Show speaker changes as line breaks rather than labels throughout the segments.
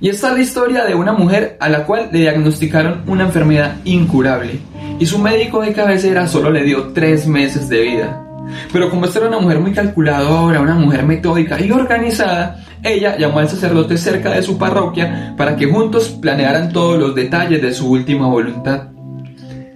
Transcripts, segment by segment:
Y esta es la historia de una mujer a la cual le diagnosticaron una enfermedad incurable y su médico de cabecera solo le dio tres meses de vida. Pero como esta era una mujer muy calculadora, una mujer metódica y organizada, ella llamó al sacerdote cerca de su parroquia para que juntos planearan todos los detalles de su última voluntad.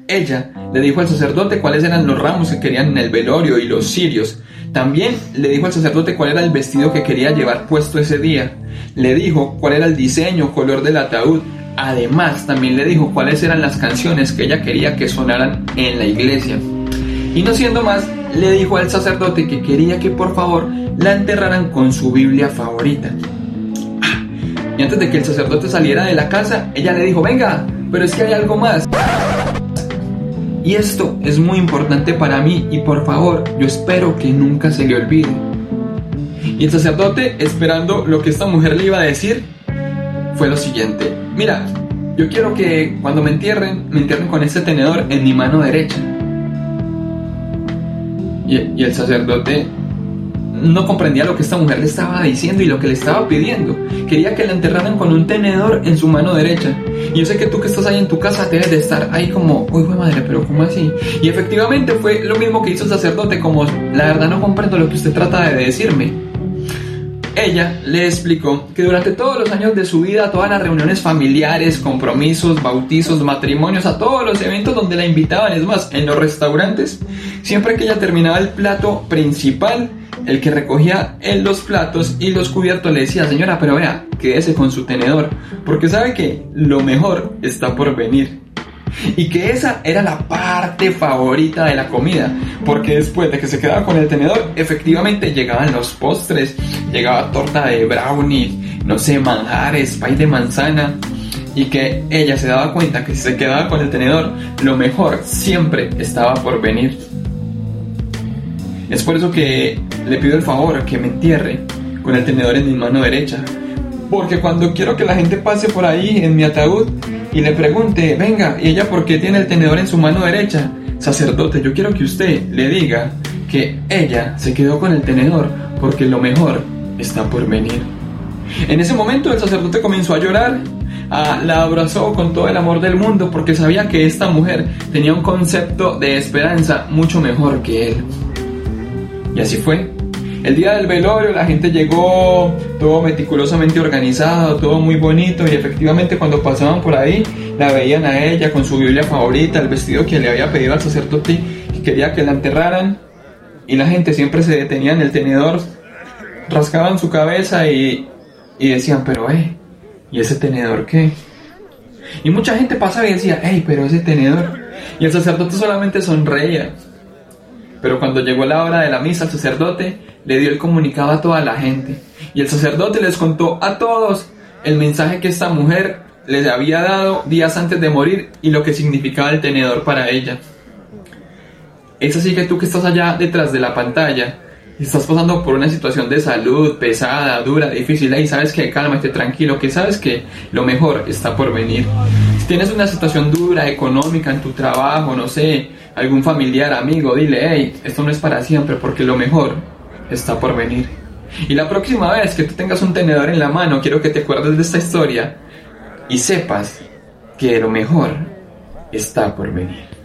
Ella le dijo al sacerdote cuáles eran los ramos que querían en el velorio y los cirios. También le dijo al sacerdote cuál era el vestido que quería llevar puesto ese día. Le dijo cuál era el diseño, color del ataúd. Además, también le dijo cuáles eran las canciones que ella quería que sonaran en la iglesia. Y no siendo más, le dijo al sacerdote que quería que por favor la enterraran con su Biblia favorita. Ah, y antes de que el sacerdote saliera de la casa, ella le dijo, venga, pero es que hay algo más. Y esto es muy importante para mí y por favor, yo espero que nunca se le olvide. Y el sacerdote, esperando lo que esta mujer le iba a decir, fue lo siguiente. Mira, yo quiero que cuando me entierren, me entierren con este tenedor en mi mano derecha. Y, el sacerdote no comprendía lo que esta mujer le estaba diciendo y lo que le estaba pidiendo. Quería que la enterraran con un tenedor en su mano derecha. Y yo sé que tú que estás ahí en tu casa debes de estar ahí como, uy, madre, pero ¿cómo así? Y efectivamente fue lo mismo que hizo el sacerdote, como, la verdad no comprendo lo que usted trata de decirme. Ella le explicó que durante todos los años de su vida, todas las reuniones familiares, compromisos, bautizos, matrimonios, a todos los eventos donde la invitaban, es más, en los restaurantes, siempre que ella terminaba el plato principal, el que recogía en los platos y los cubiertos le decía, señora, pero vea, quédese con su tenedor, porque sabe que lo mejor está por venir y que esa era la parte favorita de la comida, porque después de que se quedaba con el tenedor, efectivamente llegaban los postres, llegaba torta de brownie, no sé, manjares, pay de manzana, y que ella se daba cuenta que si se quedaba con el tenedor, lo mejor siempre estaba por venir. Es por eso que le pido el favor que me entierre con el tenedor en mi mano derecha, porque cuando quiero que la gente pase por ahí en mi ataúd, y le pregunte, venga, ¿y ella por qué tiene el tenedor en su mano derecha? Sacerdote, yo quiero que usted le diga que ella se quedó con el tenedor porque lo mejor está por venir. En ese momento el sacerdote comenzó a llorar, la abrazó con todo el amor del mundo porque sabía que esta mujer tenía un concepto de esperanza mucho mejor que él. Y así fue. El día del velorio la gente llegó todo meticulosamente organizado, todo muy bonito y efectivamente cuando pasaban por ahí la veían a ella con su Biblia favorita, el vestido que le había pedido al sacerdote y quería que la enterraran y la gente siempre se detenía en el tenedor, rascaban su cabeza y, y decían, pero eh, ¿y ese tenedor qué? Y mucha gente pasaba y decía, hey, pero ese tenedor. Y el sacerdote solamente sonreía. Pero cuando llegó la hora de la misa, el sacerdote le dio el comunicado a toda la gente. Y el sacerdote les contó a todos el mensaje que esta mujer les había dado días antes de morir y lo que significaba el tenedor para ella. Es así que tú que estás allá detrás de la pantalla, estás pasando por una situación de salud pesada, dura, difícil, y sabes que cálmate, tranquilo, que sabes que lo mejor está por venir. Si tienes una situación dura, económica en tu trabajo, no sé, algún familiar, amigo, dile, hey, esto no es para siempre porque lo mejor está por venir. Y la próxima vez que tú tengas un tenedor en la mano, quiero que te acuerdes de esta historia y sepas que lo mejor está por venir.